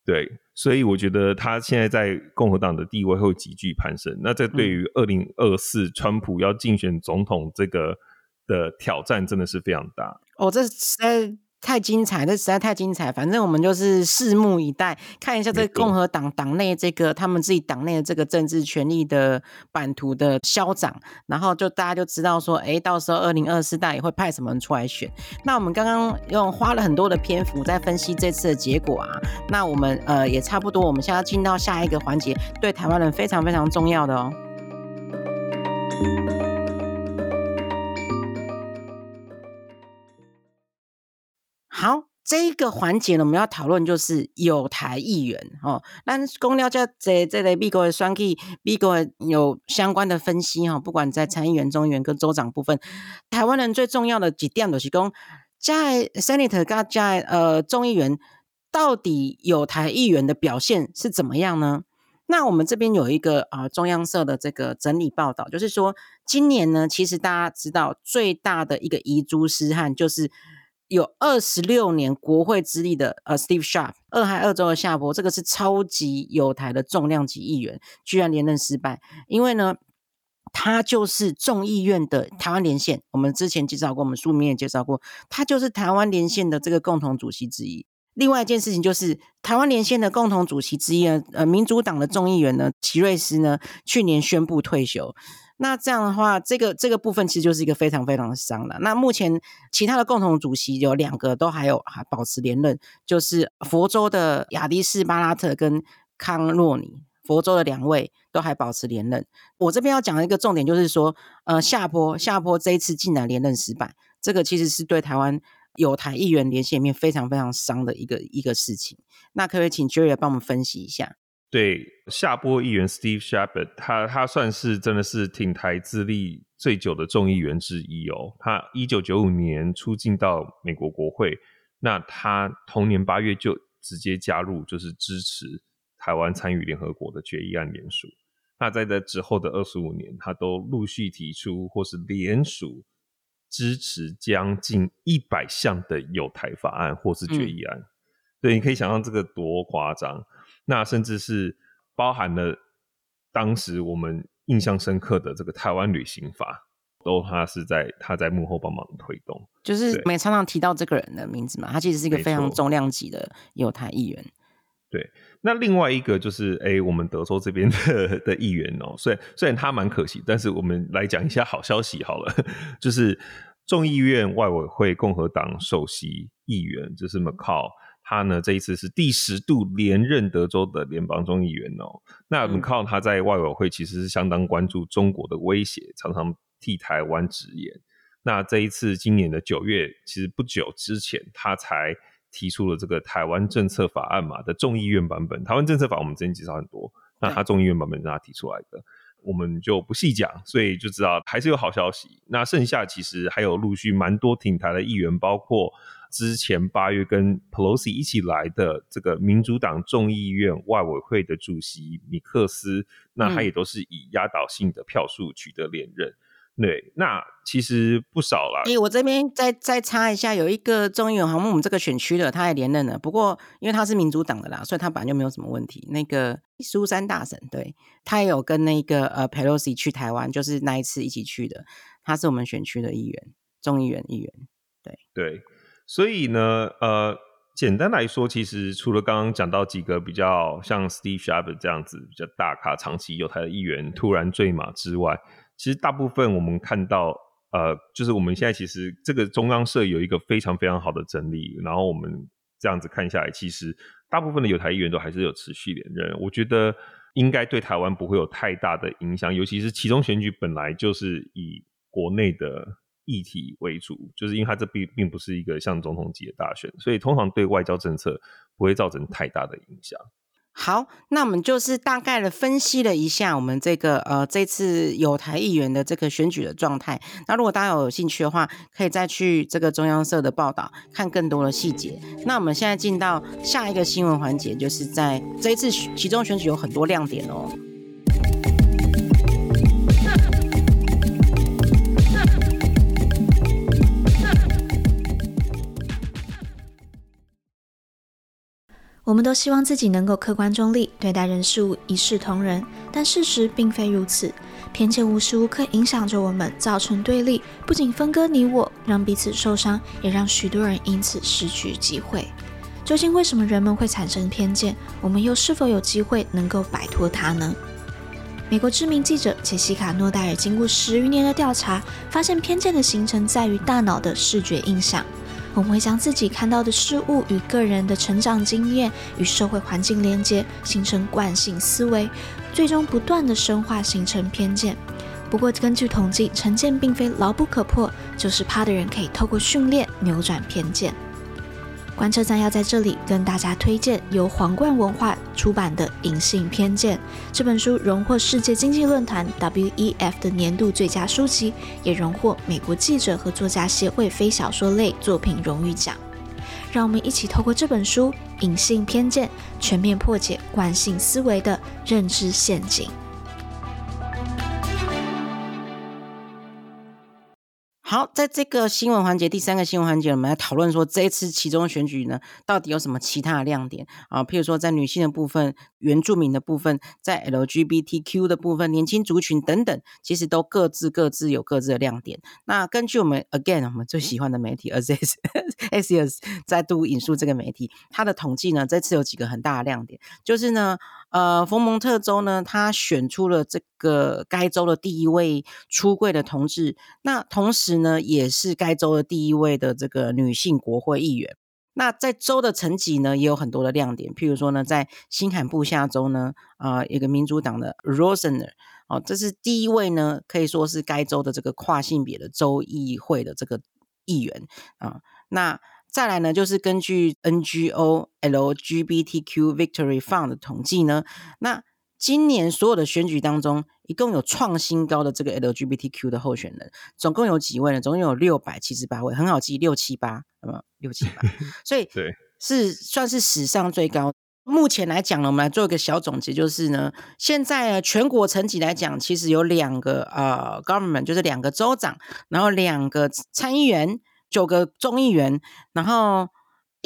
对，所以我觉得他现在在共和党的地位会急剧攀升。那这对于二零二四川普要竞选总统这个的挑战，真的是非常大。哦，这实在太精彩，这实在太精彩。反正我们就是拭目以待，看一下这共和党党内这个他们自己党内的这个政治权力的版图的消长，然后就大家就知道说，哎，到时候二零二四大也会派什么人出来选。那我们刚刚用花了很多的篇幅在分析这次的结果啊，那我们呃也差不多，我们现在要进到下一个环节，对台湾人非常非常重要的哦。好，这一个环节呢，我们要讨论就是有台议员哦。那公聊在这这类美国的选举，美国有相关的分析哈。不管在参议员、众议员跟州长部分，台湾人最重要的几点就是讲，在 Senator 跟在呃众议员到底有台议员的表现是怎么样呢？那我们这边有一个啊、中央社的这个整理报道，就是说今年呢，其实大家知道最大的一个遗珠失憾就是。有二十六年国会资历的呃，Steve Sharp，俄亥俄州的夏波，这个是超级有台的重量级议员，居然连任失败。因为呢，他就是众议院的台湾连线，我们之前介绍过，我们书里面也介绍过，他就是台湾连线的这个共同主席之一。另外一件事情就是，台湾连线的共同主席之一呢，呃，民主党的众议员呢，齐瑞斯呢，去年宣布退休。那这样的话，这个这个部分其实就是一个非常非常的伤的。那目前其他的共同主席有两个都还有还保持连任，就是佛州的亚迪士巴拉特跟康诺尼，佛州的两位都还保持连任。我这边要讲的一个重点就是说，呃，下坡下坡这一次竟然连任失败，这个其实是对台湾有台议员连线里面非常非常伤的一个一个事情。那可不可以请 Jerry 帮我们分析一下？对，下波议员 Steve Shepard，他他算是真的是挺台资历最久的众议员之一哦。他一九九五年出进到美国国会，那他同年八月就直接加入，就是支持台湾参与联合国的决议案联署。那在这之后的二十五年，他都陆续提出或是联署支持将近一百项的有台法案或是决议案。嗯、对，你可以想象这个多夸张。那甚至是包含了当时我们印象深刻的这个台湾旅行法，都他是在他在幕后帮忙推动，就是我们常常提到这个人的名字嘛，他其实是一个非常重量级的犹太议员。对，那另外一个就是哎、欸，我们德州这边的的议员哦、喔，虽然虽然他蛮可惜，但是我们来讲一下好消息好了，就是众议院外委会共和党首席议员就是 McCaul。他呢，这一次是第十度连任德州的联邦众议员哦。那 McCaul 他在外委会其实是相当关注中国的威胁，常常替台湾直言。那这一次今年的九月，其实不久之前，他才提出了这个台湾政策法案嘛的众议院版本。台湾政策法我们之前介绍很多，那他众议院版本是他提出来的，我们就不细讲，所以就知道还是有好消息。那剩下其实还有陆续蛮多挺台的议员，包括。之前八月跟 Pelosi 一起来的这个民主党众议院外委会的主席米克斯，那他也都是以压倒性的票数取得连任。嗯、对，那其实不少啦。诶、欸，我这边再再插一下，有一个众议员，好像我们这个选区的，他也连任了。不过因为他是民主党的啦，所以他本来就没有什么问题。那个苏珊大婶，对，他也有跟那个呃 Pelosi 去台湾，就是那一次一起去的。他是我们选区的议员，众议员议员。对对。所以呢，呃，简单来说，其实除了刚刚讲到几个比较像 Steve Chabot 这样子比较大咖、长期有台的议员突然坠马之外，其实大部分我们看到，呃，就是我们现在其实这个中央社有一个非常非常好的整理，然后我们这样子看下来，其实大部分的有台议员都还是有持续连任。我觉得应该对台湾不会有太大的影响，尤其是其中选举本来就是以国内的议题为主，就是因为它这并并不是一个像总统级的大选，所以通常对外交政策不会造成太大的影响。好，那我们就是大概的分析了一下我们这个呃这次有台议员的这个选举的状态。那如果大家有兴趣的话，可以再去这个中央社的报道看更多的细节。那我们现在进到下一个新闻环节，就是在这一次其中选举有很多亮点哦。我们都希望自己能够客观中立，对待人事物一视同仁，但事实并非如此。偏见无时无刻影响着我们，造成对立，不仅分割你我，让彼此受伤，也让许多人因此失去机会。究竟为什么人们会产生偏见？我们又是否有机会能够摆脱它呢？美国知名记者杰西卡·诺戴尔经过十余年的调查，发现偏见的形成在于大脑的视觉印象。我们会将自己看到的事物与个人的成长经验与社会环境连接，形成惯性思维，最终不断地深化形成偏见。不过，根据统计，成见并非牢不可破，就是怕的人可以透过训练扭转偏见。观测站要在这里跟大家推荐由皇冠文化出版的《隐性偏见》这本书，荣获世界经济论坛 （WEF） 的年度最佳书籍，也荣获美国记者和作家协会非小说类作品荣誉奖。让我们一起透过这本书《隐性偏见》，全面破解惯性思维的认知陷阱。好，在这个新闻环节，第三个新闻环节，我们来讨论说这一次其中选举呢，到底有什么其他的亮点啊？譬如说，在女性的部分、原住民的部分、在 LGBTQ 的部分、年轻族群等等，其实都各自各自有各自的亮点。那根据我们 Again 我们最喜欢的媒体 Axios 再度引述这个媒体，它的统计呢，这次有几个很大的亮点，就是呢。呃，佛蒙特州呢，他选出了这个该州的第一位出柜的同志，那同时呢，也是该州的第一位的这个女性国会议员。那在州的层级呢，也有很多的亮点，譬如说呢，在新罕布夏州呢，啊、一个民主党的 Rosener，哦，这是第一位呢，可以说是该州的这个跨性别的州议会的这个议员啊、那。再来呢，就是根据 NGO LGBTQ Victory Fund 的统计呢，那今年所有的选举当中，一共有创新高的这个 LGBTQ 的候选人，总共有几位呢？总共有六百七十八位，很好记，六七八，那么六七八，所以对是算是史上最高。目前来讲呢，我们来做一个小总结，就是呢，现在呢全国层级来讲，其实有两个呃 government，就是两个州长，然后两个参议员。九个众议员，然后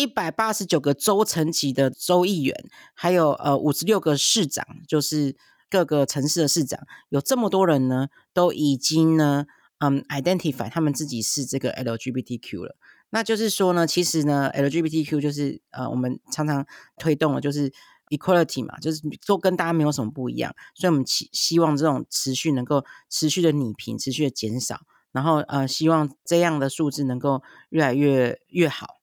一百八十九个州层级的州议员，还有呃五十六个市长，就是各个城市的市长，有这么多人呢，都已经呢，嗯，identify 他们自己是这个 LGBTQ 了。那就是说呢，其实呢，LGBTQ 就是呃我们常常推动的，就是 equality 嘛，就是都跟大家没有什么不一样，所以我们希希望这种持续能够持续的拟平，持续的减少。然后呃，希望这样的数字能够越来越越好。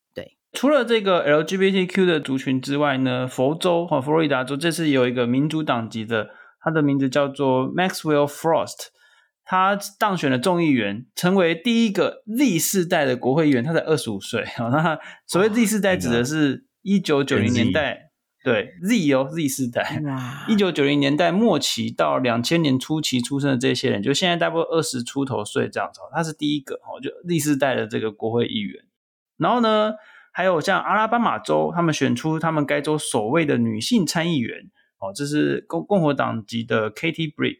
对，除了这个 LGBTQ 的族群之外呢，佛州和佛罗里达州这次有一个民主党籍的，他的名字叫做 Maxwell Frost，他当选了众议员，成为第一个 Z 世代的国会议员。他才二十五岁。好，那所谓 Z 世代指的是一九九零年代。对，Z 哦，Z 世代，一九九零年代末期到两千年初期出生的这些人，就现在大概二十出头岁这样子。他是第一个哦，就 Z 世代的这个国会议员。然后呢，还有像阿拉巴马州，他们选出他们该州首位的女性参议员哦，这是共共和党籍的 Katie Britt，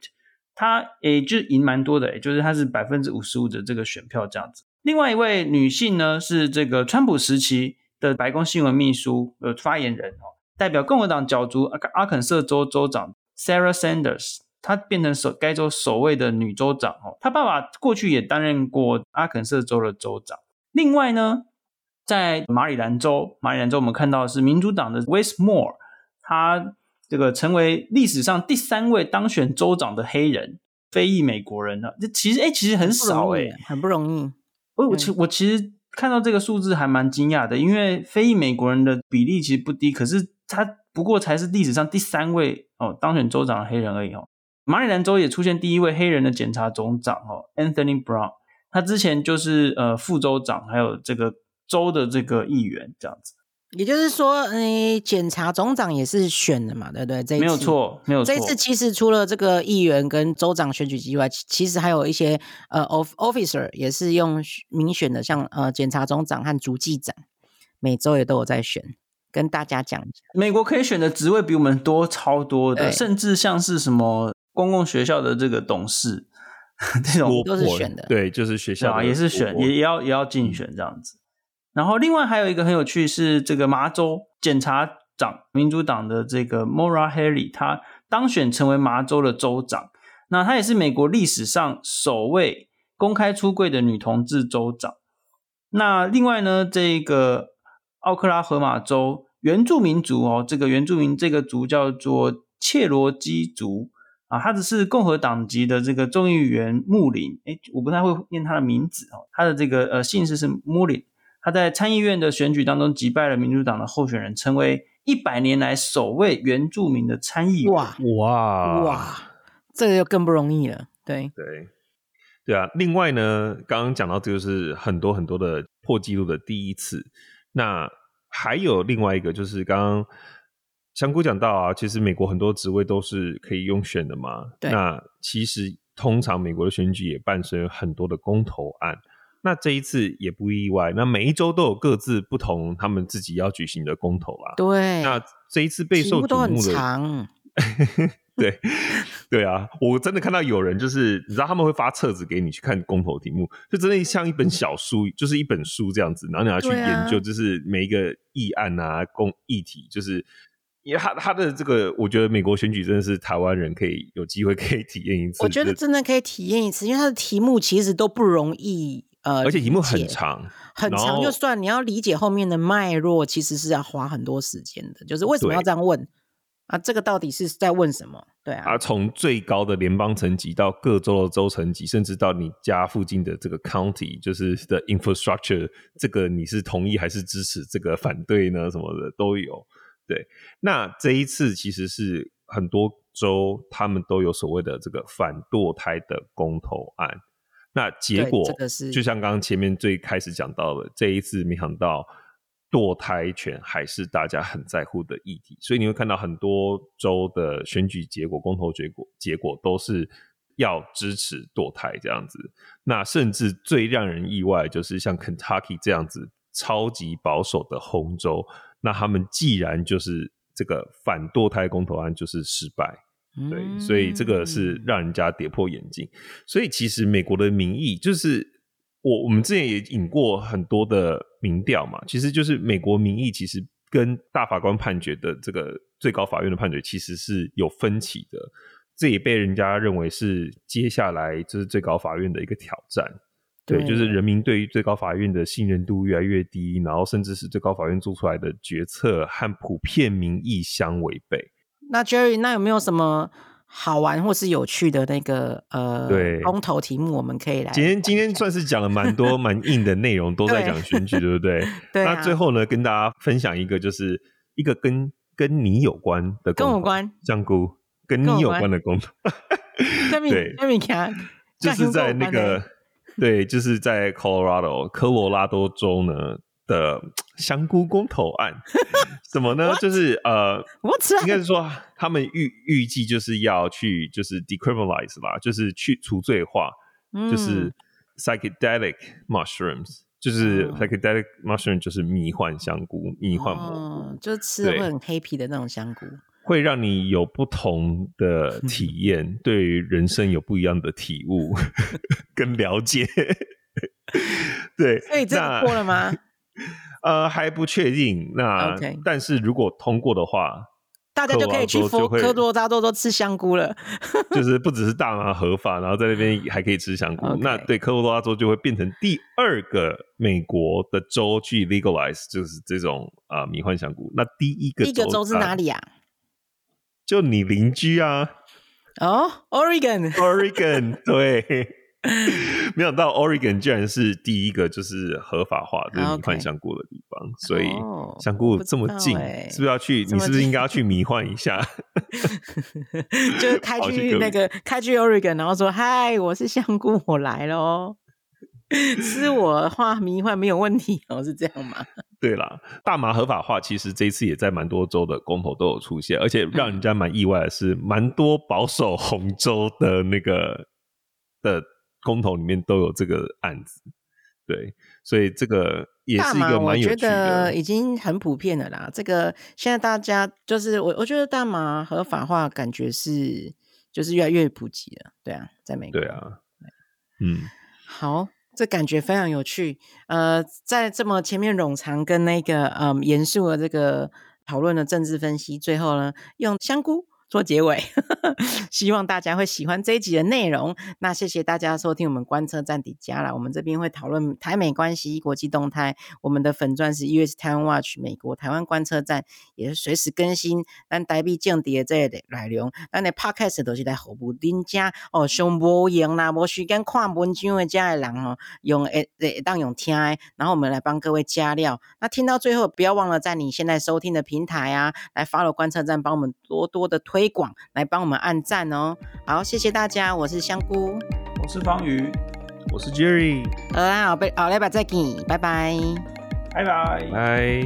她也就赢蛮多的，也就是她是百分之五十五的这个选票这样子。另外一位女性呢，是这个川普时期的白宫新闻秘书呃发言人哦。代表共和党角逐阿肯色州州长 Sarah Sanders，她变成首该州首位的女州长哦。她爸爸过去也担任过阿肯色州的州长。另外呢，在马里兰州，马里兰州我们看到的是民主党的 Wes Moore，他这个成为历史上第三位当选州长的黑人非裔美国人了。这其实哎，其实很少哎，很不容易。我我其我其实看到这个数字还蛮惊讶的，因为非裔美国人的比例其实不低，可是。他不过才是历史上第三位哦当选州长的黑人而已哦。马里兰州也出现第一位黑人的检察总长哦，Anthony Brown，他之前就是呃副州长，还有这个州的这个议员这样子。也就是说，诶、欸，检察总长也是选的嘛，对不对？这一次没有错，没有错。这一次其实除了这个议员跟州长选举之外，其实还有一些呃，off officer 也是用民选的，像呃，检察总长和主计长，每周也都有在选。跟大家讲，美国可以选的职位比我们多超多的，甚至像是什么公共学校的这个董事，这种都是选的。对，就是学校啊，也是选，也也要也要竞选这样子。然后，另外还有一个很有趣是这个麻州检察长，民主党的这个 Maura Haley 他当选成为麻州的州长。那他也是美国历史上首位公开出柜的女同志州长。那另外呢，这个奥克拉荷马州原住民族哦，这个原住民这个族叫做切罗基族啊，他只是共和党籍的这个众议员穆林。诶，我不太会念他的名字哦，他的这个呃姓氏是穆林。他在参议院的选举当中击败了民主党的候选人，成为一百年来首位原住民的参议员。哇哇哇，这个就更不容易了。对对对啊！另外呢，刚刚讲到这个是很多很多的破纪录的第一次。那还有另外一个，就是刚刚香菇讲到啊，其实美国很多职位都是可以用选的嘛。对。那其实通常美国的选举也伴随很多的公投案。那这一次也不意外，那每一周都有各自不同他们自己要举行的公投啊。对，那这一次备受瞩目的，都很长。对，对啊，我真的看到有人就是，你知道他们会发册子给你去看公投题目，就真的像一本小书，就是一本书这样子，然后你要去研究，就是每一个议案啊、公议题，就是因为他他的这个，我觉得美国选举真的是台湾人可以有机会可以体验一次。我觉得真的可以体验一次，因为他的题目其实都不容易。呃，而且题目很长，很长，就算你要理解后面的脉络，其实是要花很多时间的。就是为什么要这样问啊？这个到底是在问什么？对啊，啊，从最高的联邦层级到各州的州层级，甚至到你家附近的这个 county，就是的 infrastructure，这个你是同意还是支持？这个反对呢？什么的都有。对，那这一次其实是很多州他们都有所谓的这个反堕胎的公投案。那结果就像刚刚前面最开始讲到的，这一次没想到堕胎权还是大家很在乎的议题，所以你会看到很多州的选举结果、公投结果结果都是要支持堕胎这样子。那甚至最让人意外就是像 Kentucky 这样子超级保守的红州，那他们既然就是这个反堕胎公投案就是失败。对，所以这个是让人家跌破眼镜。所以其实美国的民意，就是我我们之前也引过很多的民调嘛，其实就是美国民意其实跟大法官判决的这个最高法院的判决其实是有分歧的。这也被人家认为是接下来就是最高法院的一个挑战。对，对，就是人民对于最高法院的信任度越来越低，然后甚至是最高法院做出来的决策和普遍民意相违背。那 Jerry，那有没有什么好玩或是有趣的那个呃公投题目？我们可以来。今天今天算是讲了蛮多蛮硬的内容，都在讲选举，对不对？对。那最后呢，跟大家分享一个，就是一个跟跟你有关的跟我关香菇跟你有关的公投。对，就是在那个对，就是在 Colorado 科罗拉多州呢。的香菇公投案，什么呢？就是呃，应该是说他们预预计就是要去就是 decriminalize 吧，就是去除罪化，嗯、就是 psychedelic mushrooms，就是 psychedelic mushroom，就是迷幻香菇、迷幻蘑菇，嗯、就吃了会很黑皮的那种香菇，会让你有不同的 体验，对于人生有不一样的体悟 跟了解。对，所以这个过了吗？呃，还不确定。那，Okay. 但是如果通过的话，大家就可以去佛科罗拉多都吃香菇了。就是不只是大麻合法，然后在那边 还可以吃香菇。Okay. 那对科罗拉多就会变成第二个美国的州去 legalize，就是这种啊、呃、迷幻香菇。那第一个第一个州是哪里啊？就你邻居啊？哦，Oregon，Oregon，对。没想到 Oregon 居然是第一个就是合法化就是迷幻香菇的地方.所以香菇这么近，欸、是不是要去？你是不是应该要去迷幻一下？就是开去那个开去 Oregon，然后说：“嗨，我是香菇，我来了。”吃我画迷幻没有问题哦，是这样吗？对啦，大麻合法化其实这一次也在蛮多州的公投都有出现，而且让人家蛮意外的是，蛮、嗯、多保守红州的那个的公投里面都有这个案子。对，所以这个也是一个蛮有趣的，我觉得已经很普遍了啦。这个现在大家就是我，我觉得大麻合法化感觉是就是越来越普及了。对啊，在美国。对啊，嗯，好。这感觉非常有趣，呃，在这么前面冗长跟那个嗯严肃的这个讨论的政治分析，最后呢，用香菇。做结尾，希望大家会喜欢这一集的内容。那谢谢大家收听我们观测站底加啦，我们这边会讨论台美关系、国际动态。我们的粉钻是 US Taiwan Watch 美国台湾观测站，也是随时更新。咱台币降跌这类的内容，咱的 Podcast 都是来服务大家哦。上无闲啦，无时间看文章的家的人哦，用诶诶当用听的，然后我们来帮各位加料。那听到最后，不要忘了在你现在收听的平台啊，来 follow 观测站，帮我们多多的推。推广来帮我们按赞哦，好，谢谢大家，我是香菇，我是方宇，我是 Jerry，好啦，好，拜，好，嘞拜，再见，拜拜，拜拜，拜。